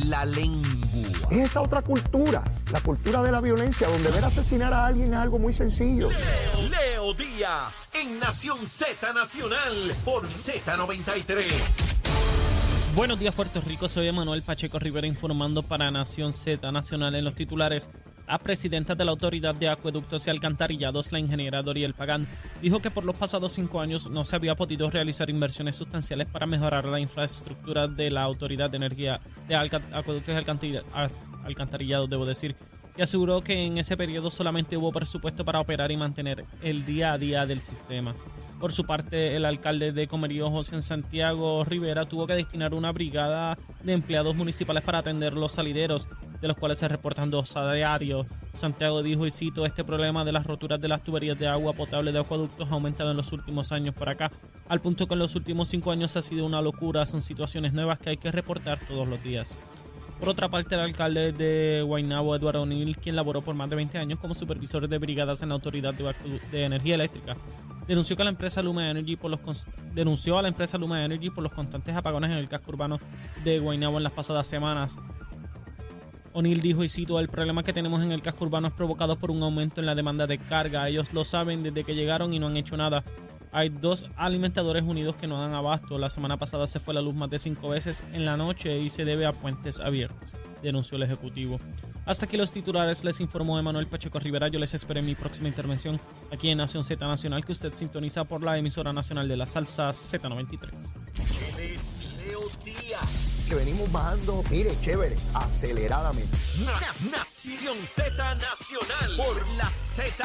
en la lengua. Es esa otra cultura, la cultura de la violencia, donde ver asesinar a alguien es algo muy sencillo. Leo, Leo Díaz en Nación Z Nacional por Z93. Buenos días Puerto Rico, soy Emanuel Pacheco Rivera informando para Nación Z Nacional en los titulares. La presidenta de la Autoridad de Acueductos y Alcantarillados, la ingeniera Doriel Pagán, dijo que por los pasados cinco años no se había podido realizar inversiones sustanciales para mejorar la infraestructura de la Autoridad de Energía de Acueductos y Alcantarillados, debo decir, y aseguró que en ese periodo solamente hubo presupuesto para operar y mantener el día a día del sistema. Por su parte, el alcalde de Comerío, José Santiago Rivera, tuvo que destinar una brigada de empleados municipales para atender los salideros, de los cuales se reportan dos a diario. Santiago dijo, y cito, este problema de las roturas de las tuberías de agua potable de acueductos ha aumentado en los últimos años por acá, al punto que en los últimos cinco años ha sido una locura, son situaciones nuevas que hay que reportar todos los días. Por otra parte, el alcalde de Guaynabo, Eduardo O'Neill, quien laboró por más de 20 años como supervisor de brigadas en la Autoridad de Energía Eléctrica, denunció que la empresa Luma Energy por los denunció a la empresa Luma Energy por los constantes apagones en el casco urbano de Guaynabo en las pasadas semanas. O'Neill dijo, y cito, el problema que tenemos en el casco urbano es provocado por un aumento en la demanda de carga. Ellos lo saben desde que llegaron y no han hecho nada. Hay dos alimentadores unidos que no dan abasto. La semana pasada se fue la luz más de cinco veces en la noche y se debe a puentes abiertos, denunció el Ejecutivo. Hasta aquí los titulares, les informó Emanuel Pacheco Rivera. Yo les espero en mi próxima intervención aquí en Nación Z Nacional, que usted sintoniza por la emisora nacional de la salsa Z93. Que venimos bajando, mire, chévere, aceleradamente. Nación Z Nacional por la Z.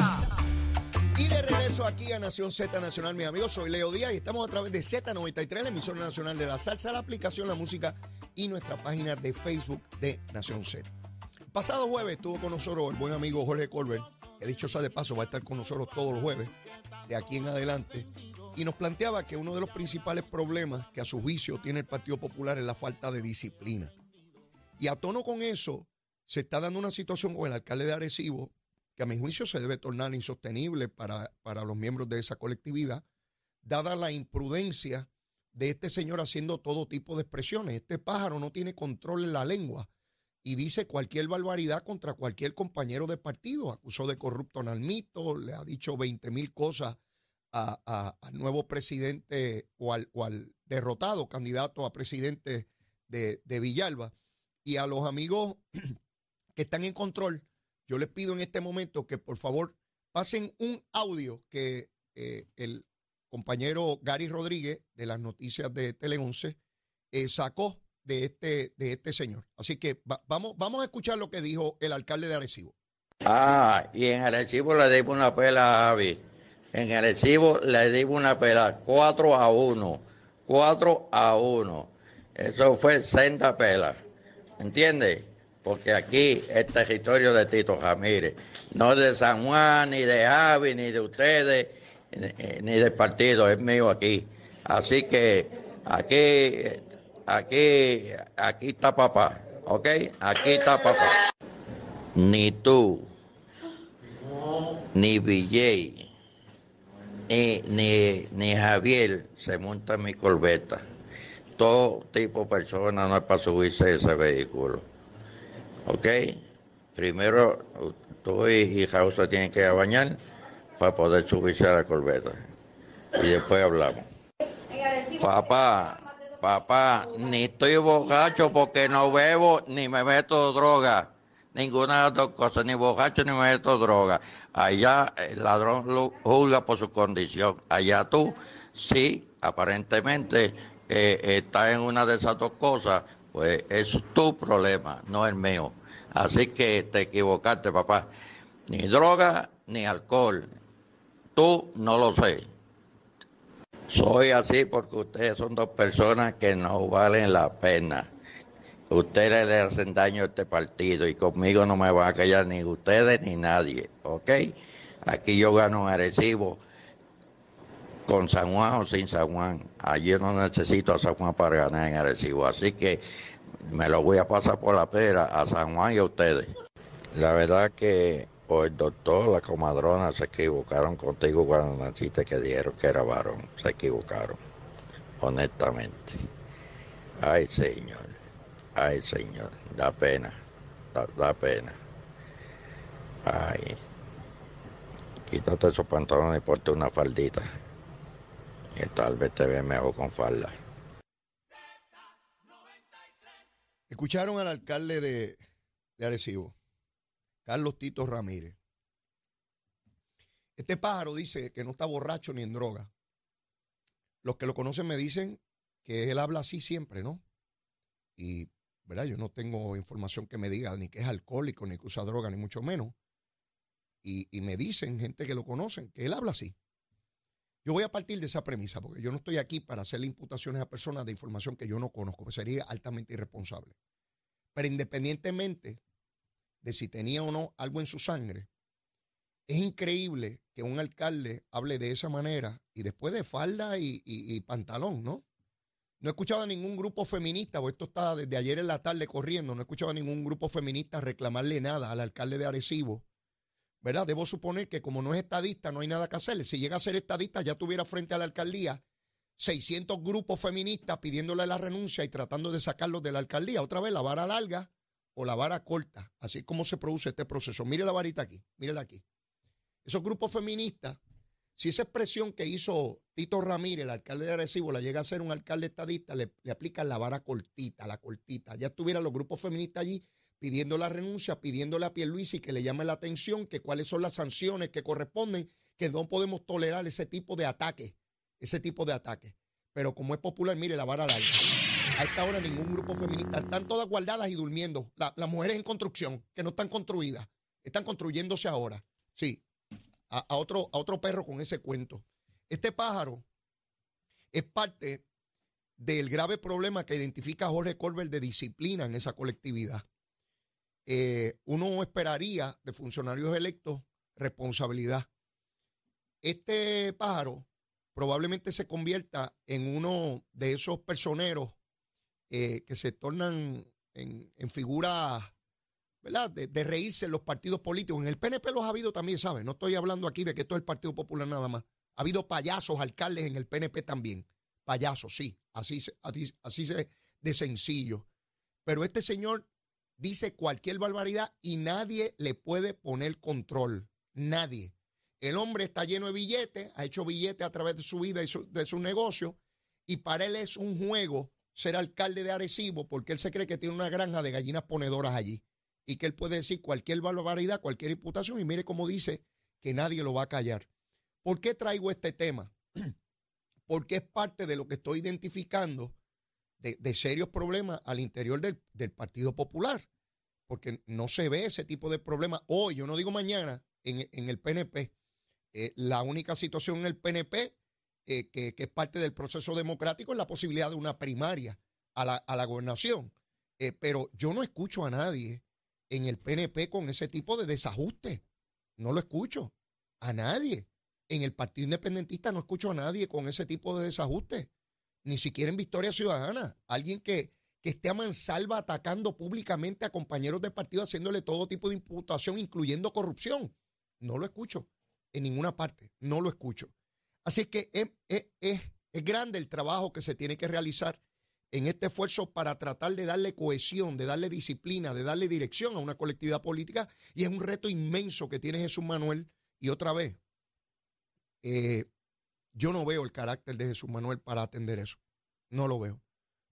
Y de regreso aquí a Nación Z Nacional, mi amigo, soy Leo Díaz y estamos a través de Z93, la emisora nacional de la salsa, la aplicación La Música y nuestra página de Facebook de Nación Z. El pasado jueves estuvo con nosotros el buen amigo Jorge Colbert, que dicho sea de paso va a estar con nosotros todos los jueves, de aquí en adelante, y nos planteaba que uno de los principales problemas que a su juicio tiene el Partido Popular es la falta de disciplina. Y a tono con eso, se está dando una situación con el alcalde de Arecibo, que a mi juicio se debe tornar insostenible para, para los miembros de esa colectividad, dada la imprudencia de este señor haciendo todo tipo de expresiones. Este pájaro no tiene control en la lengua y dice cualquier barbaridad contra cualquier compañero de partido. Acusó de corrupto a Nalmito, le ha dicho 20 mil cosas al nuevo presidente o al, derrotado candidato a presidente de, de Villalba. Y a los amigos que están en control, yo les pido en este momento que por favor pasen un audio que eh, el compañero Gary Rodríguez de las noticias de Tele 11 eh, sacó de este, de este señor. Así que vamos, vamos a escuchar lo que dijo el alcalde de Arecibo. Ah, y en Arecibo le dimos una pela a. En Arecibo le dimos una pela 4 a 1. 4 a 1. Eso fue senda pela. ¿Entiendes? porque aquí es territorio de Tito Ramírez, no de San Juan, ni de Javi, ni de ustedes, ni del partido, es mío aquí. Así que aquí, aquí, aquí está papá, ¿ok? Aquí está papá. Ni tú, ni Villay, ni, ni, ni Javier se monta en mi corbeta. Todo tipo de persona no es para subirse ese vehículo. ¿Ok? Primero tú y Jausa tienen que bañar para poder subirse a la corbeta. Y después hablamos. Papá, papá, ni estoy borracho porque no bebo ni me meto droga. Ninguna de las dos cosas, ni borracho ni meto droga. Allá el ladrón lo juzga por su condición. Allá tú, sí, aparentemente eh, estás en una de esas dos cosas, pues es tu problema, no el mío. Así que te equivocaste, papá. Ni droga ni alcohol. Tú no lo sé. Soy así porque ustedes son dos personas que no valen la pena. Ustedes le hacen daño a este partido y conmigo no me van a callar ni ustedes ni nadie, ¿ok? Aquí yo gano un Arecibo con San Juan o sin San Juan. Allí no necesito a San Juan para ganar en Arecibo. Así que me lo voy a pasar por la pera a San Juan y a ustedes. La verdad que o el doctor, la comadrona se equivocaron contigo cuando naciste que dijeron que era varón. Se equivocaron, honestamente. Ay, Señor. Ay, señor, da pena, da, da pena. Ay, quítate esos pantalones y ponte una faldita. Que tal vez te ve mejor con falda. Escucharon al alcalde de, de Arecibo, Carlos Tito Ramírez. Este pájaro dice que no está borracho ni en droga. Los que lo conocen me dicen que él habla así siempre, ¿no? Y, ¿verdad? Yo no tengo información que me diga ni que es alcohólico, ni que usa droga, ni mucho menos. Y, me dicen, gente que lo conocen, que él habla así. Yo voy a partir de esa premisa, porque yo no estoy aquí para hacerle imputaciones a personas de información que yo no conozco, que sería altamente irresponsable. Pero independientemente de si tenía o no algo en su sangre, es increíble que un alcalde hable de esa manera y después de falda y- y pantalón, ¿no? No he escuchado a ningún grupo feminista, o esto está desde ayer en la tarde corriendo, no he escuchado a ningún grupo feminista reclamarle nada al alcalde de Arecibo, ¿verdad? Debo suponer que como no es estadista, no hay nada que hacerle. Si llega a ser estadista, ya tuviera frente a la alcaldía 600 grupos feministas pidiéndole la renuncia y tratando de sacarlos de la alcaldía. Otra vez, la vara larga o la vara corta. Así es como se produce este proceso. Mire la varita aquí, mírela aquí. Esos grupos feministas, si esa expresión que hizo Tito Ramírez, el alcalde de Arecibo, la llega a ser un alcalde estadista, le, aplican la vara cortita, la cortita. Ya estuvieran los grupos feministas allí pidiendo la renuncia, pidiéndole a Pierluisi que le llame la atención, que cuáles son las sanciones que corresponden, que no podemos tolerar ese tipo de ataques, ese tipo de ataques. Pero como es popular, mire, la vara larga. A esta hora ningún grupo feminista, están todas guardadas y durmiendo. La- las mujeres en construcción, que no están construidas, están construyéndose ahora. Sí, a, otro, a otro perro con ese cuento. Este pájaro es parte del grave problema que identifica Jorge Colbert de disciplina en esa colectividad. Eh, uno esperaría de funcionarios electos responsabilidad. Este pájaro probablemente se convierta en uno de esos personeros eh, que se tornan en, en figuras ¿verdad? De, reírse los partidos políticos. En el PNP los ha habido también, ¿sabes? No estoy hablando aquí de que esto es el Partido Popular nada más. Ha habido payasos, alcaldes en el PNP también. Payasos, sí. Así, se- así, así se, de sencillo. Pero este señor dice cualquier barbaridad y nadie le puede poner control. Nadie. El hombre está lleno de billetes, ha hecho billetes a través de su vida y su- de su negocio, y para él es un juego ser alcalde de Arecibo porque él se cree que tiene una granja de gallinas ponedoras allí y que él puede decir cualquier barbaridad, cualquier imputación, y mire cómo dice que nadie lo va a callar. ¿Por qué traigo este tema? Porque es parte de lo que estoy identificando de, de serios problemas al interior del, del Partido Popular. Porque no se ve ese tipo de problemas hoy, yo no digo mañana, en, en el PNP. Eh, la única situación en el PNP eh, que, que es parte del proceso democrático es la posibilidad de una primaria a la, a la gobernación. Eh, pero yo no escucho a nadie en el PNP con ese tipo de desajuste. No lo escucho. A nadie. En el Partido Independentista no escucho a nadie con ese tipo de desajuste. Ni siquiera en Victoria Ciudadana. Alguien que, que esté a mansalva atacando públicamente a compañeros de partido, haciéndole todo tipo de imputación, incluyendo corrupción. No lo escucho en ninguna parte. No lo escucho. Así que es, es- es- es grande el trabajo que se tiene que realizar en este esfuerzo para tratar de darle cohesión, de darle disciplina, de darle dirección a una colectividad política. Y es un reto inmenso que tiene Jesús Manuel. Y otra vez, eh, yo no veo el carácter de Jesús Manuel para atender eso. No lo veo.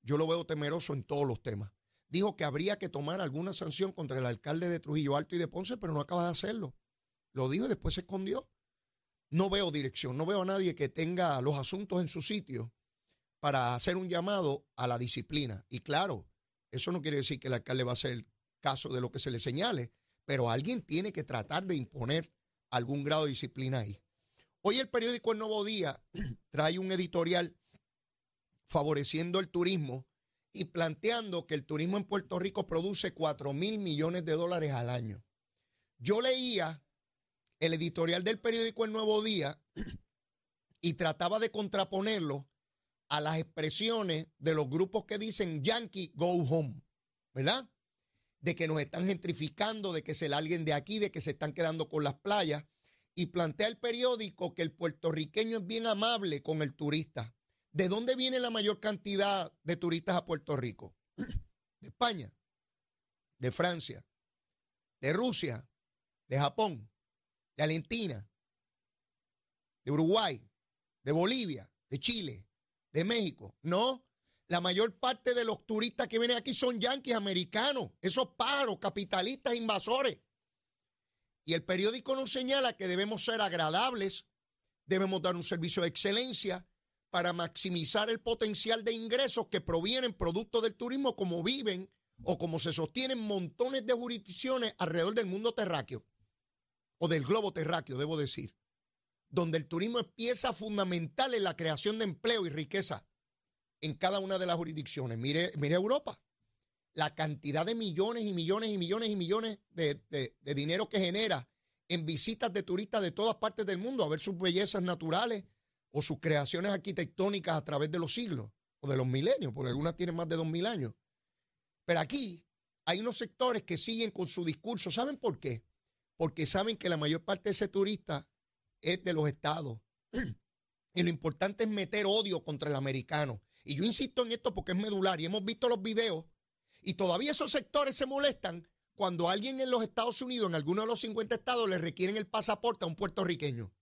Yo lo veo temeroso en todos los temas. Dijo que habría que tomar alguna sanción contra el alcalde de Trujillo Alto y de Ponce, pero no acaba de hacerlo. Lo dijo y después se escondió. No veo dirección, no veo a nadie que tenga los asuntos en su sitio para hacer un llamado a la disciplina. Y claro, eso no quiere decir que el alcalde va a hacer caso de lo que se le señale, pero alguien tiene que tratar de imponer algún grado de disciplina ahí. Hoy el periódico El Nuevo Día trae un editorial favoreciendo el turismo y planteando que el turismo en Puerto Rico produce 4 mil millones de dólares al año. Yo leía el editorial del periódico El Nuevo Día y trataba de contraponerlo a las expresiones de los grupos que dicen Yankee Go Home, ¿verdad? De que nos están gentrificando, de que se larguen de aquí, de que se están quedando con las playas. Y plantea el periódico que el puertorriqueño es bien amable con el turista. ¿De dónde viene la mayor cantidad de turistas a Puerto Rico? de España, de Francia, de Rusia, de Japón, de Argentina, de Uruguay, de Bolivia, de Chile, de México. No, la mayor parte de los turistas que vienen aquí son yanquis americanos, esos pájaros, capitalistas, invasores. Y el periódico nos señala que debemos ser agradables, debemos dar un servicio de excelencia para maximizar el potencial de ingresos que provienen producto del turismo como viven o como se sostienen montones de jurisdicciones alrededor del mundo terráqueo o del globo terráqueo, debo decir, donde el turismo es pieza fundamental en la creación de empleo y riqueza en cada una de las jurisdicciones. Mire, mire Europa, la cantidad de millones y millones y millones y millones de, de dinero que genera en visitas de turistas de todas partes del mundo a ver sus bellezas naturales o sus creaciones arquitectónicas a través de los siglos o de los milenios, porque algunas tienen más de dos mil años. Pero aquí hay unos sectores que siguen con su discurso. ¿Saben por qué? Porque saben que la mayor parte de ese turista es de los estados. Y lo importante es meter odio contra el americano. Y yo insisto en esto porque es medular y hemos visto los videos y todavía esos sectores se molestan cuando alguien en los Estados Unidos, en alguno de los 50 estados, le requieren el pasaporte a un puertorriqueño.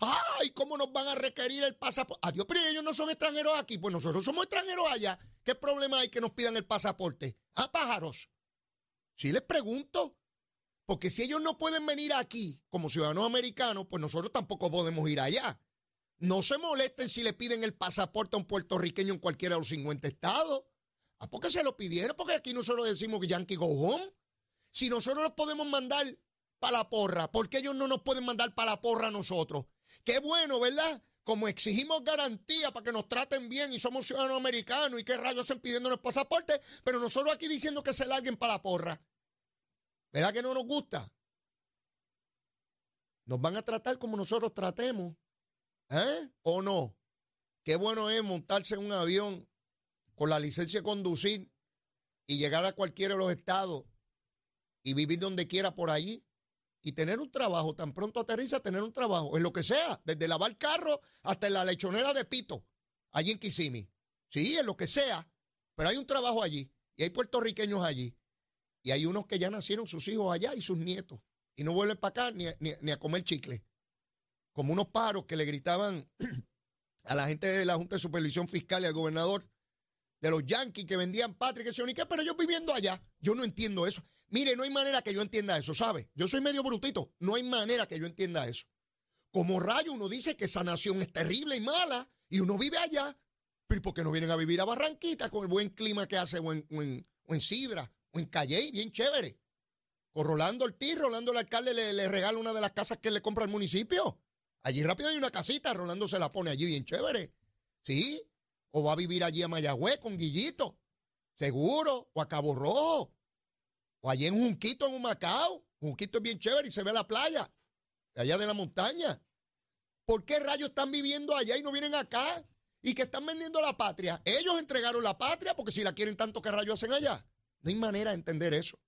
¡Ay! ¿Cómo nos van a requerir el pasaporte? Adiós, pero ellos no son extranjeros aquí. Pues nosotros somos extranjeros allá. ¿Qué problema hay que nos pidan el pasaporte? ¿A pájaros? Si les pregunto. Porque si ellos no pueden venir aquí como ciudadanos americanos, pues nosotros tampoco podemos ir allá. No se molesten si le piden el pasaporte a un puertorriqueño en cualquiera de los 50 estados. ¿A por qué se lo pidieron? Porque aquí nosotros decimos que Yankee go home. Si nosotros los podemos mandar para la porra, ¿por qué ellos no nos pueden mandar para la porra a nosotros? Qué bueno, ¿verdad? Como exigimos garantía para que nos traten bien y somos ciudadanos americanos y qué rayos están pidiéndonos pasaporte, pero nosotros aquí diciendo que se larguen para la porra. ¿Verdad que no nos gusta? Nos van a tratar como nosotros tratemos. ¿Eh? ¿O no? Qué bueno es montarse en un avión con la licencia de conducir y llegar a cualquiera de los estados y vivir donde quiera por allí y tener un trabajo, tan pronto aterriza, tener un trabajo, en lo que sea, desde lavar carro hasta la lechonera de Pito, allí en Kissimmee. Sí, en lo que sea, pero hay un trabajo allí y hay puertorriqueños allí y hay unos que ya nacieron sus hijos allá y sus nietos. Y no vuelven para acá ni, ni a comer chicle. Como unos paros que le gritaban a la gente de la Junta de Supervisión Fiscal y al gobernador de los yanquis que vendían patria, que se qué, pero yo viviendo allá, yo no entiendo eso. Mire, no hay manera que yo entienda eso, ¿sabe? Yo soy medio brutito, no hay manera que yo entienda eso. Como rayo uno dice que esa nación es terrible y mala y uno vive allá, pero ¿por qué no vienen a vivir a Barranquita con el buen clima que hace o en, en, Sidra o en Calle, bien chévere? Con Rolando Ortiz, Rolando el alcalde le, regala una de las casas que le compra al municipio. Allí rápido hay una casita, Rolando se la pone allí bien chévere. ¿Sí? O va a vivir allí a Mayagüez con Guillito. Seguro. O a Cabo Rojo. O allí en Junquito, en un Macao. Junquito es bien chévere y se ve la playa. Allá de la montaña. ¿Por qué rayos están viviendo allá y no vienen acá? Y que están vendiendo la patria. Ellos entregaron la patria porque si la quieren tanto, ¿qué rayos hacen allá? No hay manera de entender eso.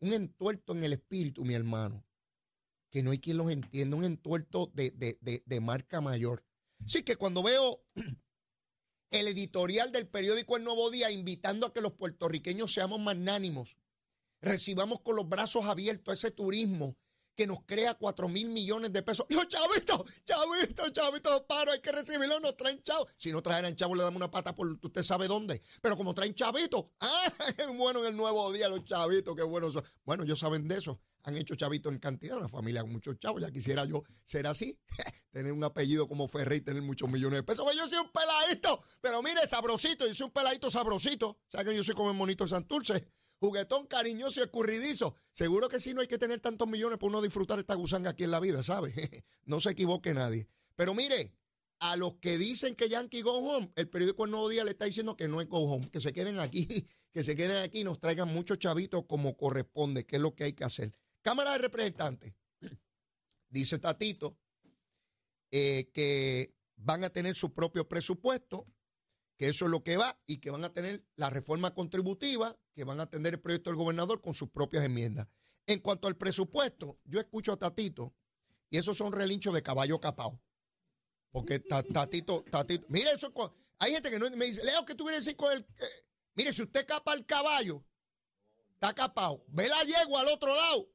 Un entuerto en el espíritu, mi hermano que no hay quien los entienda, un entuerto de, marca mayor. Así que cuando veo el editorial del periódico El Nuevo Día invitando a que los puertorriqueños seamos magnánimos, recibamos con los brazos abiertos ese turismo que nos crea cuatro mil millones de pesos. Yo, chavito, chavito, chavito, paro, hay que recibirlo, nos traen chavos. Si no trajeran chavos, le damos una pata por usted sabe dónde. Pero como traen chavitos, ah, bueno en el nuevo día los chavitos, qué buenos son. Bueno, ellos saben de eso. Han hecho chavitos en cantidad, una familia con muchos chavos. Ya quisiera yo ser así, tener un apellido como Ferrey tener muchos millones de pesos. Pues yo soy un peladito, pero mire, sabrosito, yo soy un peladito sabrosito. O sea que yo soy como el monito Santurce juguetón, cariñoso y escurridizo. Seguro que sí, no hay que tener tantos millones para uno disfrutar esta gusanga aquí en la vida, ¿sabe? no se equivoque nadie. Pero mire, a los que dicen que Yankee go home, el periódico El Nuevo Día le está diciendo que no es go home, que se queden aquí, que se queden aquí y nos traigan muchos chavitos como corresponde, que es lo que hay que hacer. Cámara de Representantes, dice Tatito, eh, que van a tener su propio presupuesto, que eso es lo que va y que van a tener la reforma contributiva, que van a tener el proyecto del gobernador con sus propias enmiendas. En cuanto al presupuesto, yo escucho a Tatito y esos son relinchos de caballo capao. Porque Tatito, Tatito, mire eso, hay gente que no me dice, Leo, que tú vienes a decir con el... mire, si usted capa el caballo, está capado. Ve la yegua al otro lado.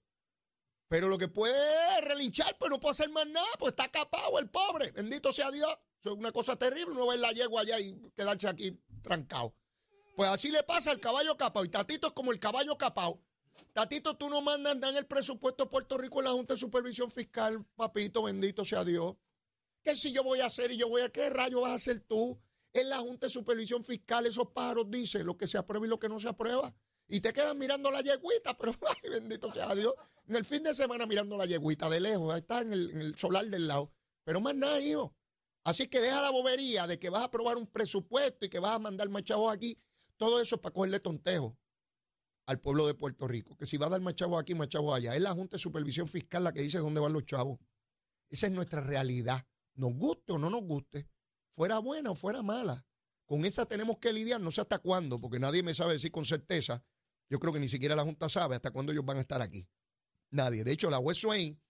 Pero lo que puede relinchar, pero no puede hacer más nada, pues está capado el pobre. Bendito sea Dios. Eso es una cosa terrible, no ver la yegua allá y quedarse aquí trancado. Pues así le pasa al caballo capado. Y Tatito es como el caballo capado. Tatito, tú no mandas nada en el presupuesto de Puerto Rico en la Junta de Supervisión Fiscal, papito, bendito sea Dios. ¿Qué si yo voy a hacer y yo voy a qué rayo vas a hacer tú? En la Junta de Supervisión Fiscal esos pájaros dicen lo que se aprueba y lo que no se aprueba. Y te quedan mirando la yeguita, pero ay, bendito sea Dios. En el fin de semana mirando la yeguita de lejos, ahí está en el solar del lado. Pero más nada, hijo. Así que deja la bobería de que vas a aprobar un presupuesto y que vas a mandar machado aquí. Todo eso es para cogerle tontejo al pueblo de Puerto Rico. Que si va a dar machado aquí, machado allá. Es la Junta de Supervisión Fiscal la que dice dónde van los chavos. Esa es nuestra realidad. Nos guste o no nos guste. Fuera buena o fuera mala. Con esa tenemos que lidiar, no sé hasta cuándo, porque nadie me sabe decir con certeza. Yo creo que ni siquiera la Junta sabe hasta cuándo ellos van a estar aquí. Nadie. De hecho, la West Swain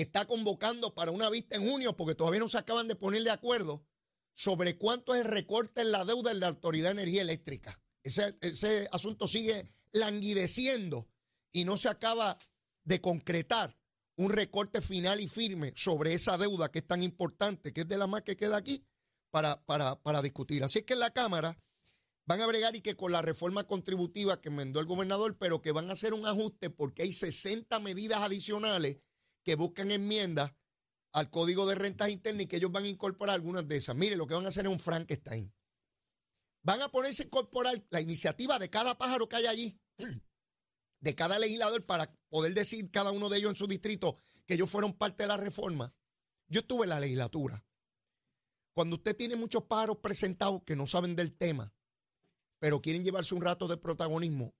está convocando para una vista en junio, porque todavía no se acaban de poner de acuerdo sobre cuánto es el recorte en la deuda de la Autoridad de Energía Eléctrica. Ese, ese asunto sigue languideciendo y no se acaba de concretar un recorte final y firme sobre esa deuda que es tan importante, que es de la más que queda aquí, para, para, para discutir. Así que en la Cámara van a bregar y que con la reforma contributiva que enmendó el gobernador, pero que van a hacer un ajuste porque hay 60 medidas adicionales que buscan enmiendas al código de rentas internas y que ellos van a incorporar algunas de esas. Mire, lo que van a hacer es un Frankenstein. Van a ponerse a incorporar la iniciativa de cada pájaro que hay allí, de cada legislador, para poder decir cada uno de ellos en su distrito que ellos fueron parte de la reforma. Yo estuve en la legislatura. Cuando usted tiene muchos pájaros presentados que no saben del tema, pero quieren llevarse un rato de protagonismo,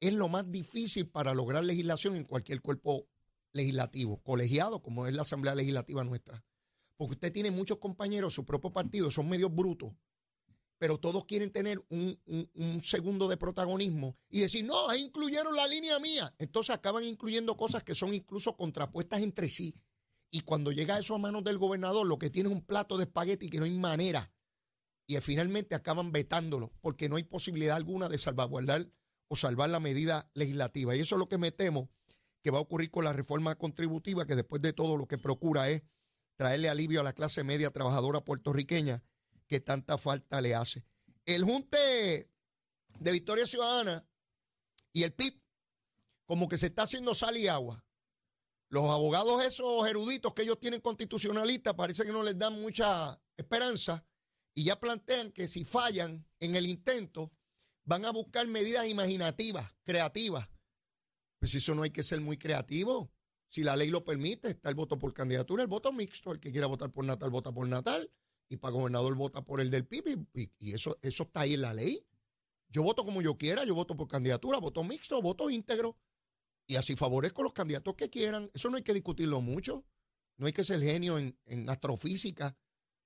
es lo más difícil para lograr legislación en cualquier cuerpo legislativo, colegiado, como es la Asamblea Legislativa nuestra. Porque usted tiene muchos compañeros, su propio partido, son medios brutos, pero todos quieren tener un, un- un segundo de protagonismo y decir, no, ahí incluyeron la línea mía. Entonces acaban incluyendo cosas que son incluso contrapuestas entre sí. Y cuando llega eso a manos del gobernador, lo que tiene es un plato de espagueti que no hay manera. Y finalmente acaban vetándolo, porque no hay posibilidad alguna de salvaguardar o salvar la medida legislativa. Y eso es lo que me temo que va a ocurrir con la reforma contributiva, que después de todo lo que procura es traerle alivio a la clase media trabajadora puertorriqueña que tanta falta le hace. El junte de Victoria Ciudadana y el PIB, como que se está haciendo sal y agua. Los abogados esos eruditos que ellos tienen constitucionalistas parece que no les dan mucha esperanza y ya plantean que si fallan en el intento van a buscar medidas imaginativas, creativas. Pues eso no hay que ser muy creativo. Si la ley lo permite, está el voto por candidatura, el voto mixto. El que quiera votar por Natal, vota por Natal. Y para gobernador vota por el del PIB. Y, eso, eso está ahí en la ley. Yo voto como yo quiera, yo voto por candidatura, voto mixto, voto íntegro. Y así favorezco los candidatos que quieran. Eso no hay que discutirlo mucho. No hay que ser genio en, en astrofísica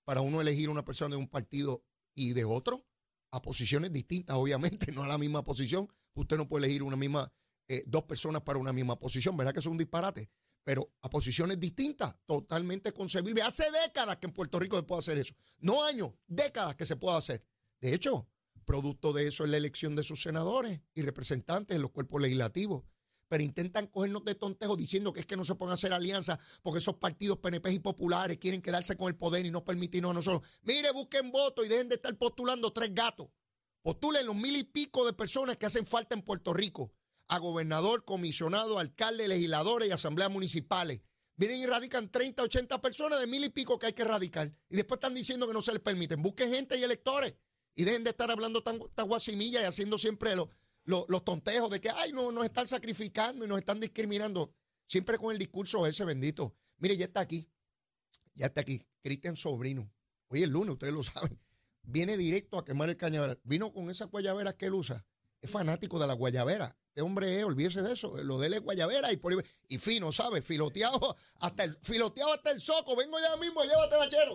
para uno elegir una persona de un partido y de otro a posiciones distintas, obviamente, no a la misma posición. Usted no puede elegir una misma, eh, dos personas para una misma posición, ¿verdad que es un disparate? Pero a posiciones distintas, totalmente concebible. Hace décadas que en Puerto Rico se puede hacer eso. No años, décadas que se puede hacer. De hecho, producto de eso es la elección de sus senadores y representantes en los cuerpos legislativos. Pero intentan cogernos de tontejo diciendo que es que no se pueden hacer alianzas porque esos partidos PNP y populares quieren quedarse con el poder y no permitirnos a nosotros. Mire, busquen votos y dejen de estar postulando tres gatos. Postulen los mil y pico de personas que hacen falta en Puerto Rico a gobernador, comisionado, alcalde, legisladores y asambleas municipales. Vienen y radican 30, 80 personas de mil y pico que hay que radicar. Y después están diciendo que no se les permiten. Busquen gente y electores. Y dejen de estar hablando tan, tan guasimilla y haciendo siempre lo- lo- los tontejos de que, ay, no, nos están sacrificando y nos están discriminando. Siempre con el discurso ese bendito. Mire, ya está aquí. Ya está aquí. Cristian Sobrino. Hoy es lunes, ustedes lo saben. Viene directo a quemar el cañaveral. Vino con esas guayaberas que él usa. Es fanático de la guayabera. Este hombre es, olvídese de eso. Lo de él es guayabera y, por, y fino, ¿sabes? Filoteado hasta el, filoteado hasta el soco. Vengo ya mismo, llévatela, chero.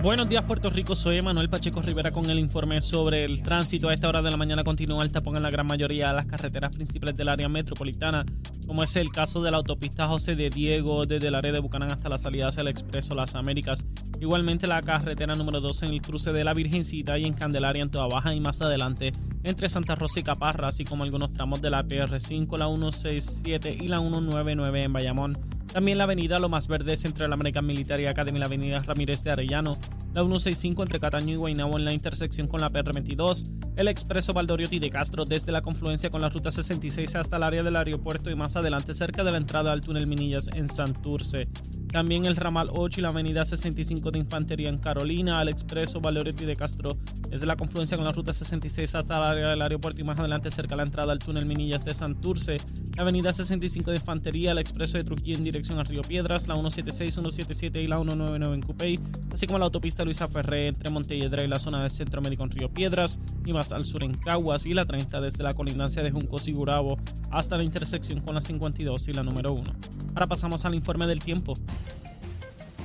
Buenos días Puerto Rico, soy Manuel Pacheco Rivera con el informe sobre el tránsito. A esta hora de la mañana continúa el tapón en la gran mayoría de las carreteras principales del área metropolitana, como es el caso de la autopista José de Diego desde el área de Bucanán hasta la salida hacia el Expreso Las Américas Igualmente la carretera número 2 en el cruce de la Virgencita y en Candelaria en Toda Baja y más adelante entre Santa Rosa y Caparra, así como algunos tramos de la PR5, la 167 y la 199 en Bayamón. También la avenida Lo Más Verdes entre la American Military Academy y la avenida Ramírez de Arellano, la 165 entre Cataño y Guaynabo en la intersección con la PR22, el expreso Valdoriotti de Castro desde la confluencia con la ruta 66 hasta el área del aeropuerto y más adelante cerca de la entrada al túnel Minillas en Santurce. También el ramal 8 y la avenida 65 de Infantería en Carolina, el expreso Valdoriotti de Castro desde la confluencia con la ruta 66 hasta el área del aeropuerto y más adelante cerca de la entrada al túnel Minillas de Santurce, la avenida 65 de Infantería, el expreso de Trujillo en dirección a Río Piedras, la 176, 177 y la 199 en Cupey, así como la autopista Luisa Ferré entre Montelledra y la zona del Centro Médico en Río Piedras y más al sur en Caguas y la 30 desde la colindancia de Juncos y Gurabo hasta la intersección con la 52 y la número 1. Ahora pasamos al informe del tiempo.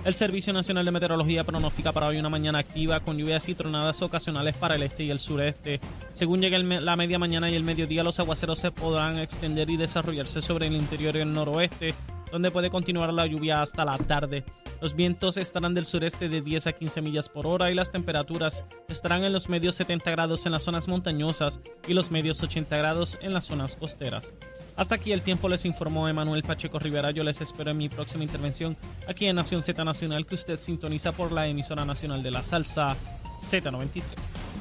El Servicio Nacional de Meteorología pronostica para hoy una mañana activa con lluvias y tronadas ocasionales para el este y el sureste. Según llegue la media mañana y el mediodía, los aguaceros se podrán extender y desarrollarse sobre el interior y el noroeste, donde puede continuar la lluvia hasta la tarde. Los vientos estarán del sureste de 10 a 15 millas por hora y las temperaturas estarán en los medios 70 grados en las zonas montañosas y los medios 80 grados en las zonas costeras. Hasta aquí el tiempo les informó Emanuel Pacheco Rivera. Yo les espero en mi próxima intervención aquí en Nación Z Nacional que usted sintoniza por la emisora nacional de la salsa Z93.